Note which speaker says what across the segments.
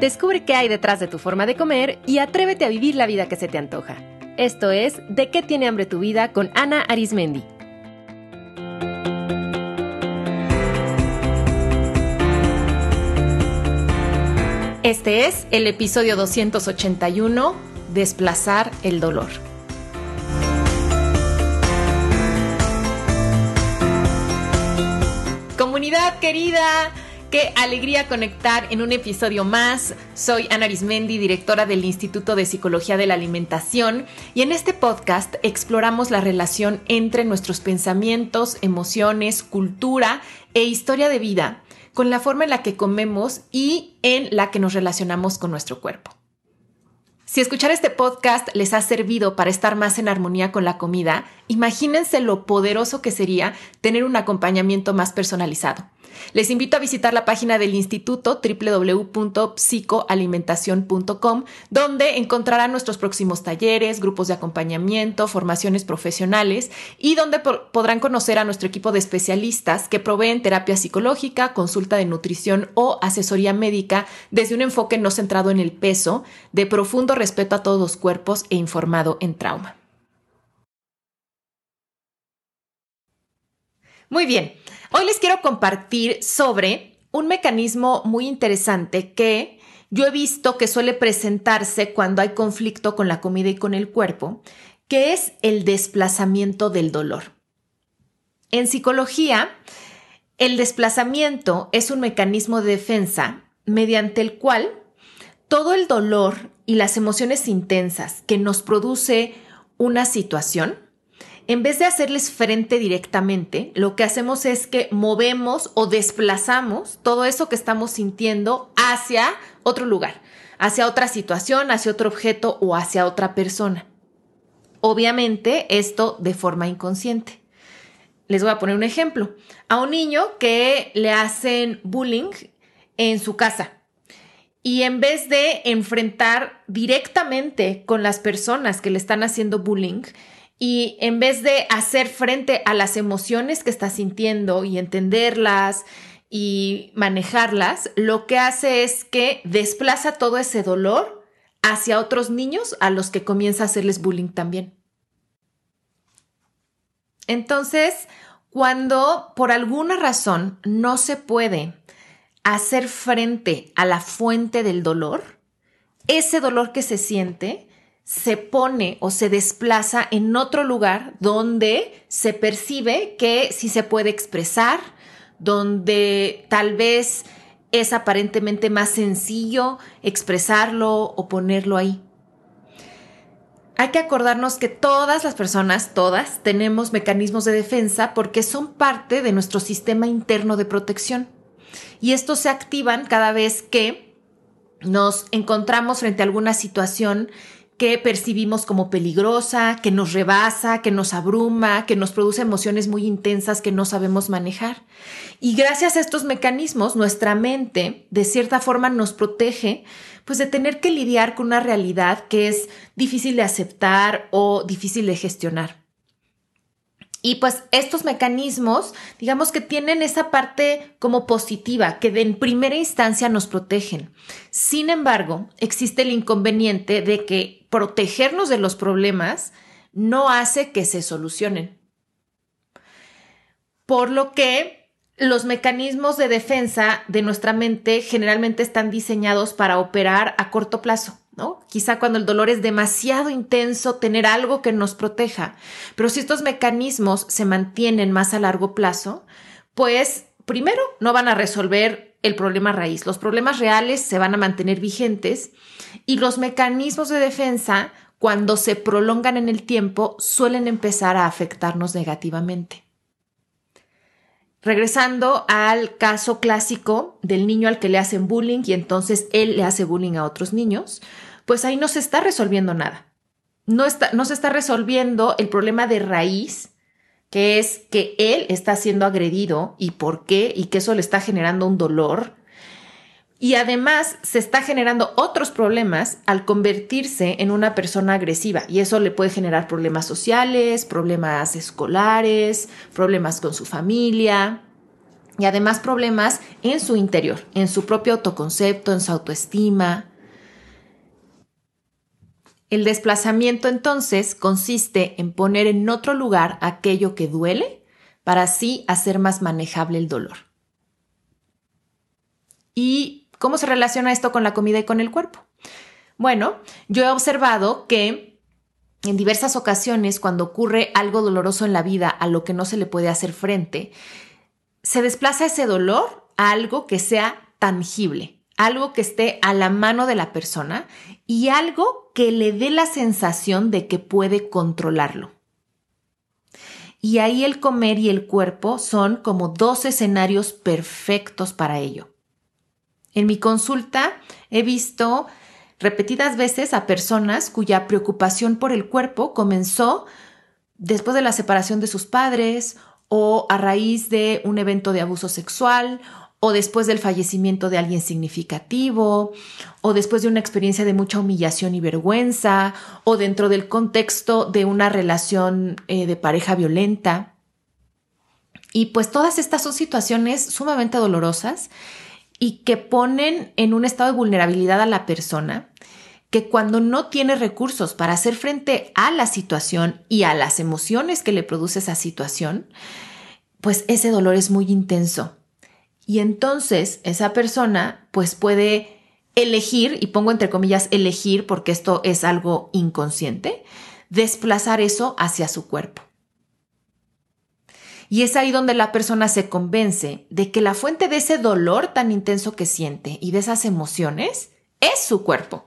Speaker 1: Descubre qué hay detrás de tu forma de comer y atrévete a vivir la vida que se te antoja. Esto es De qué tiene hambre tu vida con Ana Arismendi. Este es el episodio 281, Desplazar el dolor. Comunidad querida, Qué alegría conectar en un episodio más. Soy Ana Arismendi, directora del Instituto de Psicología de la Alimentación, y en este podcast exploramos la relación entre nuestros pensamientos, emociones, cultura e historia de vida con la forma en la que comemos y en la que nos relacionamos con nuestro cuerpo. Si escuchar este podcast les ha servido para estar más en armonía con la comida, imagínense lo poderoso que sería tener un acompañamiento más personalizado. Les invito a visitar la página del instituto www.psicoalimentación.com, donde encontrarán nuestros próximos talleres, grupos de acompañamiento, formaciones profesionales y donde podrán conocer a nuestro equipo de especialistas que proveen terapia psicológica, consulta de nutrición o asesoría médica desde un enfoque no centrado en el peso, de profundo respeto a todos los cuerpos e informado en trauma. Muy bien, Hoy les quiero compartir sobre un mecanismo muy interesante que yo he visto que suele presentarse cuando hay conflicto con la comida y con el cuerpo, que es el desplazamiento del dolor. En psicología, el desplazamiento es un mecanismo de defensa mediante el cual todo el dolor y las emociones intensas que nos produce una situación en vez de hacerles frente directamente, lo que hacemos es que movemos o desplazamos todo eso que estamos sintiendo hacia otro lugar, hacia otra situación, hacia otro objeto o hacia otra persona. Obviamente esto de forma inconsciente. Les voy a poner un ejemplo. A un niño que le hacen bullying en su casa y en vez de enfrentar directamente con las personas que le están haciendo bullying, y en vez de hacer frente a las emociones que está sintiendo y entenderlas y manejarlas, lo que hace es que desplaza todo ese dolor hacia otros niños a los que comienza a hacerles bullying también. Entonces, cuando por alguna razón no se puede hacer frente a la fuente del dolor, ese dolor que se siente se pone o se desplaza en otro lugar donde se percibe que sí se puede expresar, donde tal vez es aparentemente más sencillo expresarlo o ponerlo ahí. Hay que acordarnos que todas las personas, todas, tenemos mecanismos de defensa porque son parte de nuestro sistema interno de protección. Y estos se activan cada vez que nos encontramos frente a alguna situación que percibimos como peligrosa, que nos rebasa, que nos abruma, que nos produce emociones muy intensas que no sabemos manejar. Y gracias a estos mecanismos, nuestra mente, de cierta forma, nos protege pues de tener que lidiar con una realidad que es difícil de aceptar o difícil de gestionar. Y pues estos mecanismos, digamos que tienen esa parte como positiva, que de en primera instancia nos protegen. Sin embargo, existe el inconveniente de que protegernos de los problemas no hace que se solucionen. Por lo que los mecanismos de defensa de nuestra mente generalmente están diseñados para operar a corto plazo. Quizá cuando el dolor es demasiado intenso, tener algo que nos proteja. Pero si estos mecanismos se mantienen más a largo plazo, pues primero no van a resolver el problema raíz. Los problemas reales se van a mantener vigentes y los mecanismos de defensa, cuando se prolongan en el tiempo, suelen empezar a afectarnos negativamente. Regresando al caso clásico del niño al que le hacen bullying y entonces él le hace bullying a otros niños, pues ahí no se está resolviendo nada. No, está, no se está resolviendo el problema de raíz, que es que él está siendo agredido y por qué, y que eso le está generando un dolor. Y además se está generando otros problemas al convertirse en una persona agresiva y eso le puede generar problemas sociales, problemas escolares, problemas con su familia. y además problemas en su interior, en su propio autoconcepto, en su autoestima. El desplazamiento entonces consiste en poner en otro lugar aquello que duele para así hacer más manejable el dolor. ¿Y cómo se relaciona esto con la comida y con el cuerpo? Bueno, yo he observado que en diversas ocasiones cuando ocurre algo doloroso en la vida a lo que no se le puede hacer frente, se desplaza ese dolor a algo que sea tangible, algo que esté a la mano de la persona y algo que le dé la sensación de que puede controlarlo. Y ahí el comer y el cuerpo son como dos escenarios perfectos para ello. En mi consulta he visto repetidas veces a personas cuya preocupación por el cuerpo comenzó después de la separación de sus padres o a raíz de un evento de abuso sexual o después del fallecimiento de alguien significativo, o después de una experiencia de mucha humillación y vergüenza, o dentro del contexto de una relación eh, de pareja violenta. Y pues todas estas son situaciones sumamente dolorosas y que ponen en un estado de vulnerabilidad a la persona que cuando no tiene recursos para hacer frente a la situación y a las emociones que le produce esa situación, pues ese dolor es muy intenso. Y entonces esa persona pues puede elegir, y pongo entre comillas elegir porque esto es algo inconsciente, desplazar eso hacia su cuerpo. Y es ahí donde la persona se convence de que la fuente de ese dolor tan intenso que siente y de esas emociones es su cuerpo.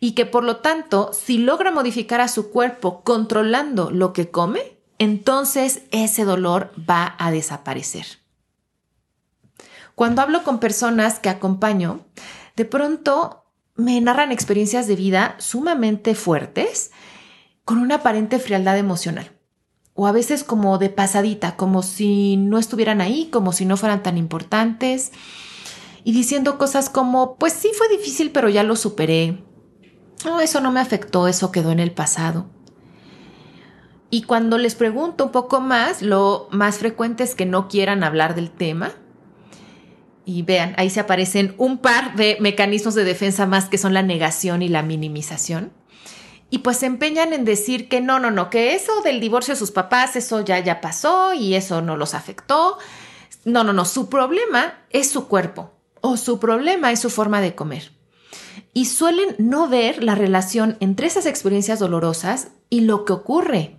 Speaker 1: Y que por lo tanto, si logra modificar a su cuerpo controlando lo que come, entonces ese dolor va a desaparecer. Cuando hablo con personas que acompaño, de pronto me narran experiencias de vida sumamente fuertes con una aparente frialdad emocional. O a veces como de pasadita, como si no estuvieran ahí, como si no fueran tan importantes. Y diciendo cosas como, pues sí fue difícil, pero ya lo superé. No, eso no me afectó, eso quedó en el pasado. Y cuando les pregunto un poco más, lo más frecuente es que no quieran hablar del tema. Y vean, ahí se aparecen un par de mecanismos de defensa más que son la negación y la minimización. Y pues se empeñan en decir que no, no, no, que eso del divorcio de sus papás, eso ya, ya pasó y eso no los afectó. No, no, no, su problema es su cuerpo o su problema es su forma de comer. Y suelen no ver la relación entre esas experiencias dolorosas y lo que ocurre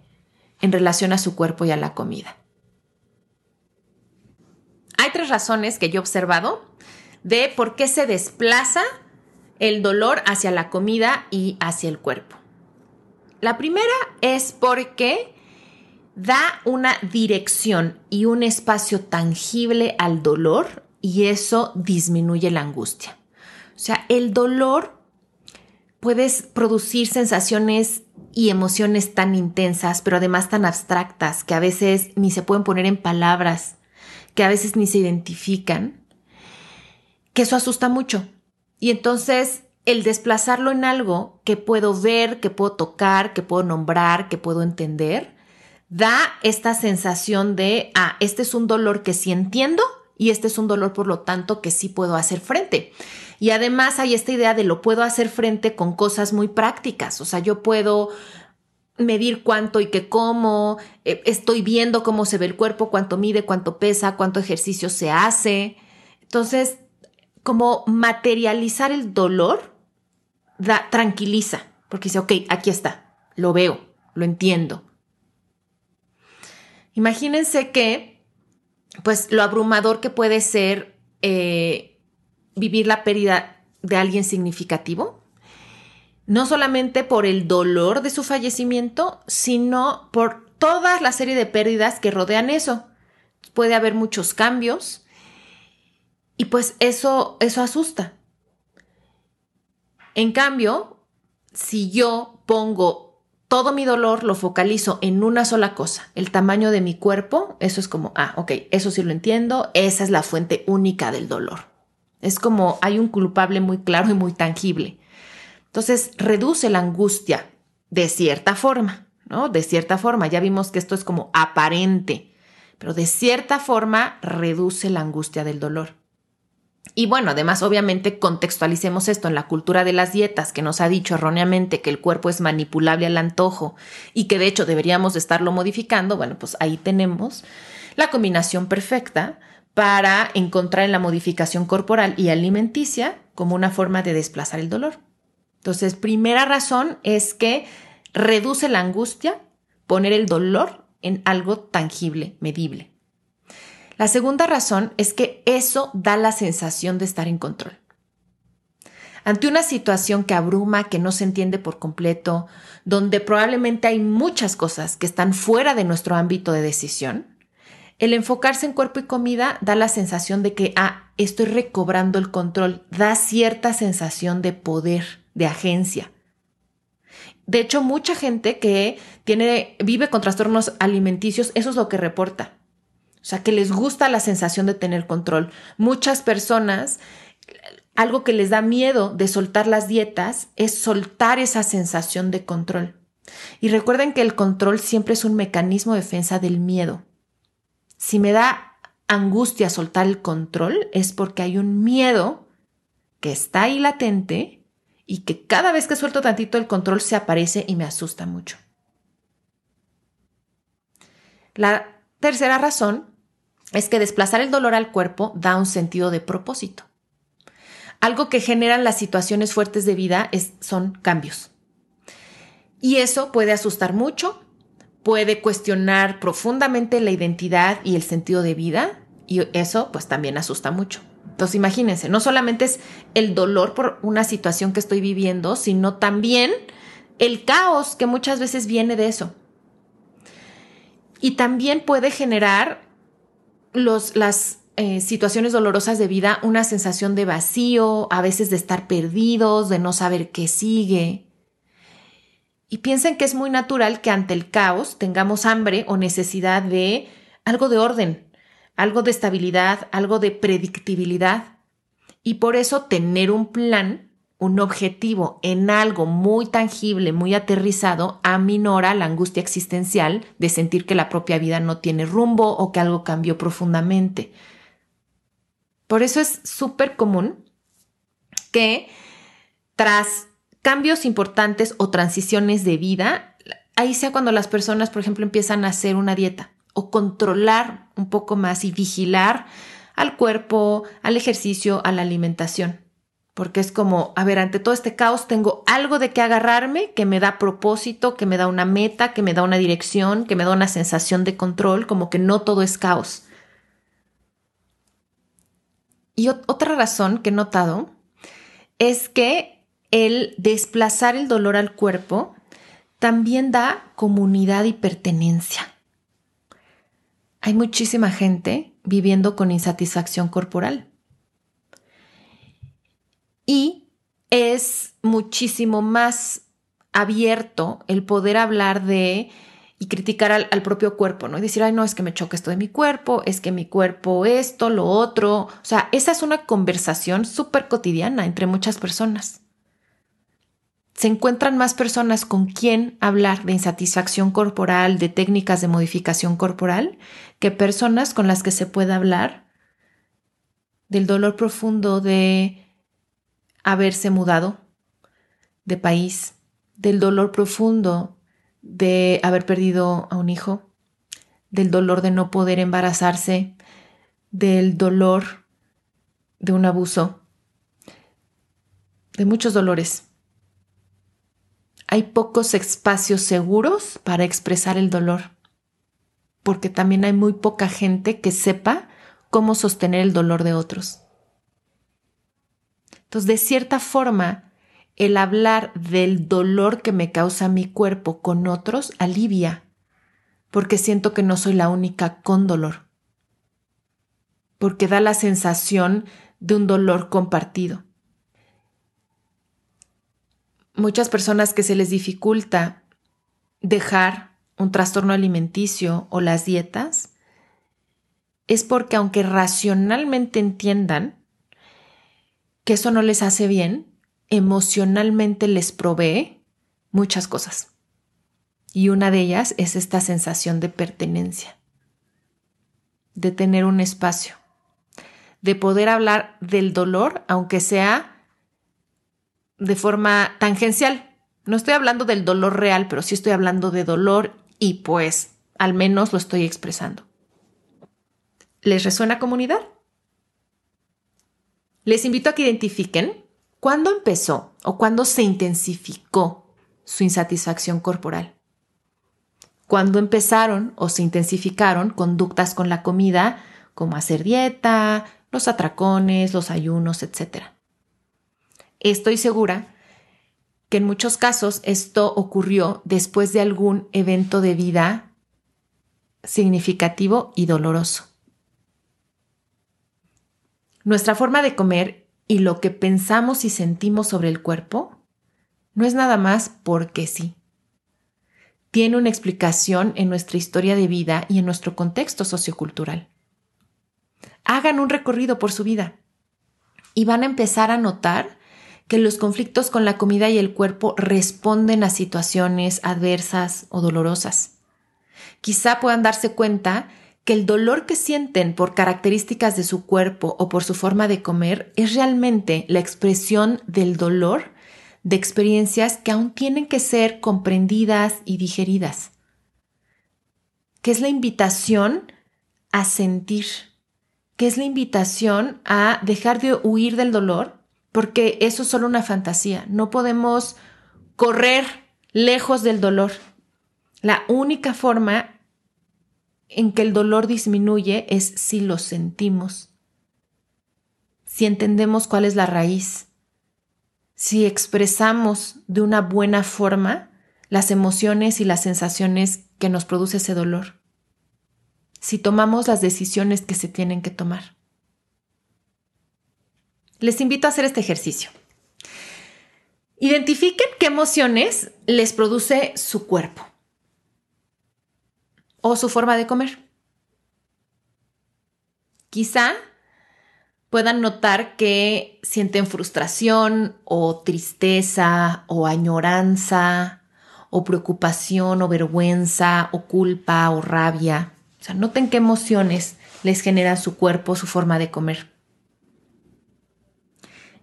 Speaker 1: en relación a su cuerpo y a la comida. Hay tres razones que yo he observado de por qué se desplaza el dolor hacia la comida y hacia el cuerpo. La primera es porque da una dirección y un espacio tangible al dolor y eso disminuye la angustia. O sea, el dolor puede producir sensaciones y emociones tan intensas, pero además tan abstractas, que a veces ni se pueden poner en palabras, que a veces ni se identifican, que eso asusta mucho. Y entonces el desplazarlo en algo que puedo ver, que puedo tocar, que puedo nombrar, que puedo entender, da esta sensación de, ah, este es un dolor que sí entiendo y este es un dolor, por lo tanto, que sí puedo hacer frente. Y además hay esta idea de lo puedo hacer frente con cosas muy prácticas. O sea, yo puedo medir cuánto y qué como, eh, estoy viendo cómo se ve el cuerpo, cuánto mide, cuánto pesa, cuánto ejercicio se hace. Entonces, como materializar el dolor da, tranquiliza, porque dice, ok, aquí está, lo veo, lo entiendo. Imagínense que, pues, lo abrumador que puede ser eh, vivir la pérdida de alguien significativo, no solamente por el dolor de su fallecimiento, sino por toda la serie de pérdidas que rodean eso. Puede haber muchos cambios y pues eso, eso asusta. En cambio, si yo pongo todo mi dolor, lo focalizo en una sola cosa, el tamaño de mi cuerpo, eso es como, ah, ok, eso sí lo entiendo, esa es la fuente única del dolor. Es como hay un culpable muy claro y muy tangible. Entonces, reduce la angustia de cierta forma, ¿no? De cierta forma. Ya vimos que esto es como aparente, pero de cierta forma reduce la angustia del dolor. Y bueno, además obviamente contextualicemos esto en la cultura de las dietas que nos ha dicho erróneamente que el cuerpo es manipulable al antojo y que de hecho deberíamos estarlo modificando, bueno, pues ahí tenemos la combinación perfecta para encontrar en la modificación corporal y alimenticia como una forma de desplazar el dolor. Entonces, primera razón es que reduce la angustia poner el dolor en algo tangible, medible. La segunda razón es que eso da la sensación de estar en control. Ante una situación que abruma, que no se entiende por completo, donde probablemente hay muchas cosas que están fuera de nuestro ámbito de decisión, el enfocarse en cuerpo y comida da la sensación de que, ah, estoy recobrando el control, da cierta sensación de poder, de agencia. De hecho, mucha gente que tiene, vive con trastornos alimenticios, eso es lo que reporta. O sea, que les gusta la sensación de tener control. Muchas personas, algo que les da miedo de soltar las dietas es soltar esa sensación de control. Y recuerden que el control siempre es un mecanismo de defensa del miedo. Si me da angustia soltar el control es porque hay un miedo que está ahí latente y que cada vez que suelto tantito el control se aparece y me asusta mucho. La tercera razón es que desplazar el dolor al cuerpo da un sentido de propósito. Algo que generan las situaciones fuertes de vida es, son cambios. Y eso puede asustar mucho, puede cuestionar profundamente la identidad y el sentido de vida, y eso pues también asusta mucho. Entonces imagínense, no solamente es el dolor por una situación que estoy viviendo, sino también el caos que muchas veces viene de eso. Y también puede generar las eh, situaciones dolorosas de vida una sensación de vacío, a veces de estar perdidos, de no saber qué sigue. Y piensen que es muy natural que ante el caos tengamos hambre o necesidad de algo de orden, algo de estabilidad, algo de predictibilidad. Y por eso tener un plan un objetivo en algo muy tangible, muy aterrizado, aminora la angustia existencial de sentir que la propia vida no tiene rumbo o que algo cambió profundamente. Por eso es súper común que tras cambios importantes o transiciones de vida, ahí sea cuando las personas, por ejemplo, empiezan a hacer una dieta o controlar un poco más y vigilar al cuerpo, al ejercicio, a la alimentación porque es como, a ver, ante todo este caos tengo algo de qué agarrarme que me da propósito, que me da una meta, que me da una dirección, que me da una sensación de control, como que no todo es caos. Y otra razón que he notado es que el desplazar el dolor al cuerpo también da comunidad y pertenencia. Hay muchísima gente viviendo con insatisfacción corporal y es muchísimo más abierto el poder hablar de y criticar al, propio cuerpo, ¿no? Y decir, ay, no, es que me choca esto de mi cuerpo, es que mi cuerpo esto, lo otro. O sea, esa es una conversación súper cotidiana entre muchas personas. Se encuentran más personas con quien hablar de insatisfacción corporal, de técnicas de modificación corporal, que personas con las que se puede hablar del dolor profundo de haberse mudado de país, del dolor profundo de haber perdido a un hijo, del dolor de no poder embarazarse, del dolor de un abuso, de muchos dolores. Hay pocos espacios seguros para expresar el dolor, porque también hay muy poca gente que sepa cómo sostener el dolor de otros. Entonces, de cierta forma, el hablar del dolor que me causa mi cuerpo con otros alivia, porque siento que no soy la única con dolor, porque da la sensación de un dolor compartido. Muchas personas que se les dificulta dejar un trastorno alimenticio o las dietas es porque aunque racionalmente entiendan que eso no les hace bien, emocionalmente les provee muchas cosas. Y una de ellas es esta sensación de pertenencia. de tener un espacio, de poder hablar del dolor, aunque sea de forma tangencial. No estoy hablando del dolor real, pero sí estoy hablando de dolor y pues al menos lo estoy expresando. ¿Les resuena comunidad? Les invito a que identifiquen cuándo empezó o cuándo se intensificó su insatisfacción corporal. Cuándo empezaron o se intensificaron conductas con la comida como hacer dieta, los atracones, los ayunos, etc. Estoy segura que en muchos casos esto ocurrió después de algún evento de vida significativo y doloroso. Nuestra forma de comer y lo que pensamos y sentimos sobre el cuerpo no es nada más porque sí. Tiene una explicación en nuestra historia de vida y en nuestro contexto sociocultural. Hagan un recorrido por su vida y van a empezar a notar que los conflictos con la comida y el cuerpo responden a situaciones adversas o dolorosas. Quizá puedan darse cuenta que el dolor que sienten por características de su cuerpo o por su forma de comer es realmente la expresión del dolor de experiencias que aún tienen que ser comprendidas y digeridas, que es la invitación a sentir, que es la invitación a dejar de huir del dolor, porque eso es solo una fantasía, no podemos correr lejos del dolor. La única forma en que el dolor disminuye es si lo sentimos, si entendemos cuál es la raíz, si expresamos de una buena forma las emociones y las sensaciones que nos produce ese dolor, si tomamos las decisiones que se tienen que tomar. Les invito a hacer este ejercicio. Identifiquen qué emociones les produce su cuerpo o su forma de comer. Quizá puedan notar que sienten frustración o tristeza o añoranza o preocupación o vergüenza o culpa o rabia. O sea, noten qué emociones les genera su cuerpo, su forma de comer.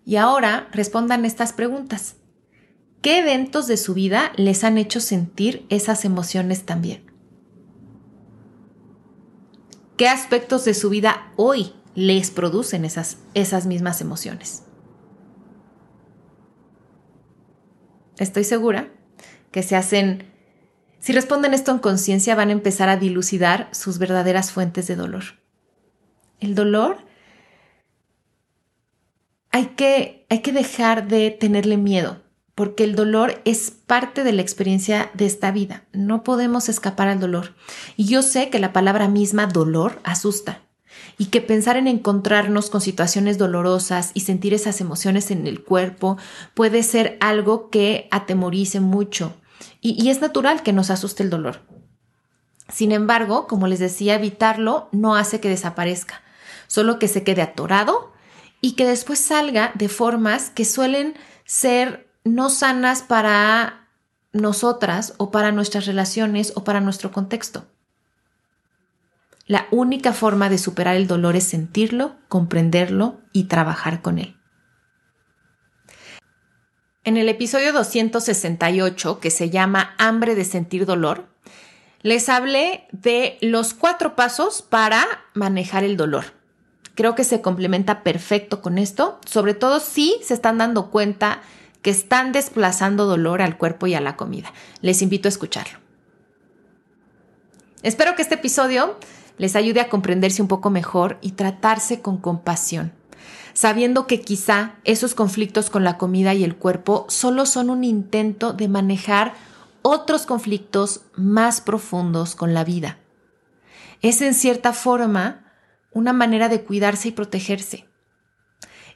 Speaker 1: Y ahora respondan estas preguntas. ¿Qué eventos de su vida les han hecho sentir esas emociones también? ¿Qué aspectos de su vida hoy les producen esas, esas mismas emociones? Estoy segura que se hacen, si responden esto en conciencia, van a empezar a dilucidar sus verdaderas fuentes de dolor. El dolor hay que, hay que dejar de tenerle miedo porque el dolor es parte de la experiencia de esta vida. No podemos escapar al dolor. Y yo sé que la palabra misma dolor asusta y que pensar en encontrarnos con situaciones dolorosas y sentir esas emociones en el cuerpo puede ser algo que atemorice mucho. Y, es natural que nos asuste el dolor. Sin embargo, como les decía, evitarlo no hace que desaparezca, solo que se quede atorado y que después salga de formas que suelen ser no sanas para nosotras o para nuestras relaciones o para nuestro contexto. La única forma de superar el dolor es sentirlo, comprenderlo y trabajar con él. En el episodio 268, que se llama Hambre de sentir dolor, les hablé de los cuatro pasos para manejar el dolor. Creo que se complementa perfecto con esto, sobre todo si se están dando cuenta que están desplazando dolor al cuerpo y a la comida. Les invito a escucharlo. Espero que este episodio les ayude a comprenderse un poco mejor y tratarse con compasión, sabiendo que quizá esos conflictos con la comida y el cuerpo solo son un intento de manejar otros conflictos más profundos con la vida. Es en cierta forma una manera de cuidarse y protegerse.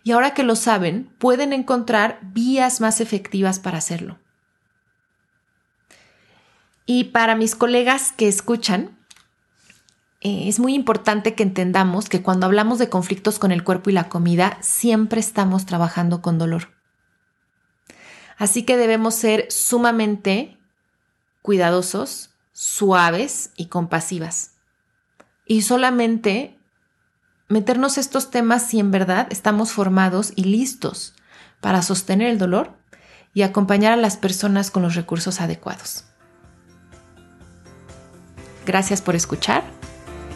Speaker 1: Y ahora que lo saben, pueden encontrar vías más efectivas para hacerlo. Y para mis colegas que escuchan, eh, es muy importante que entendamos que cuando hablamos de conflictos con el cuerpo y la comida, siempre estamos trabajando con dolor. Así que debemos ser sumamente cuidadosos, suaves y compasivas. y solamente meternos estos temas si en verdad estamos formados y listos para sostener el dolor y acompañar a las personas con los recursos adecuados. Gracias por escuchar,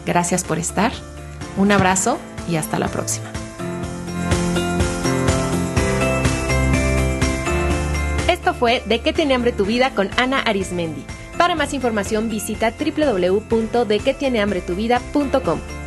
Speaker 1: gracias por estar, un abrazo y hasta la próxima.
Speaker 2: Esto fue De qué tiene hambre tu vida con Ana Arismendi. Para más información visita www.dequetienehambretuvida.com.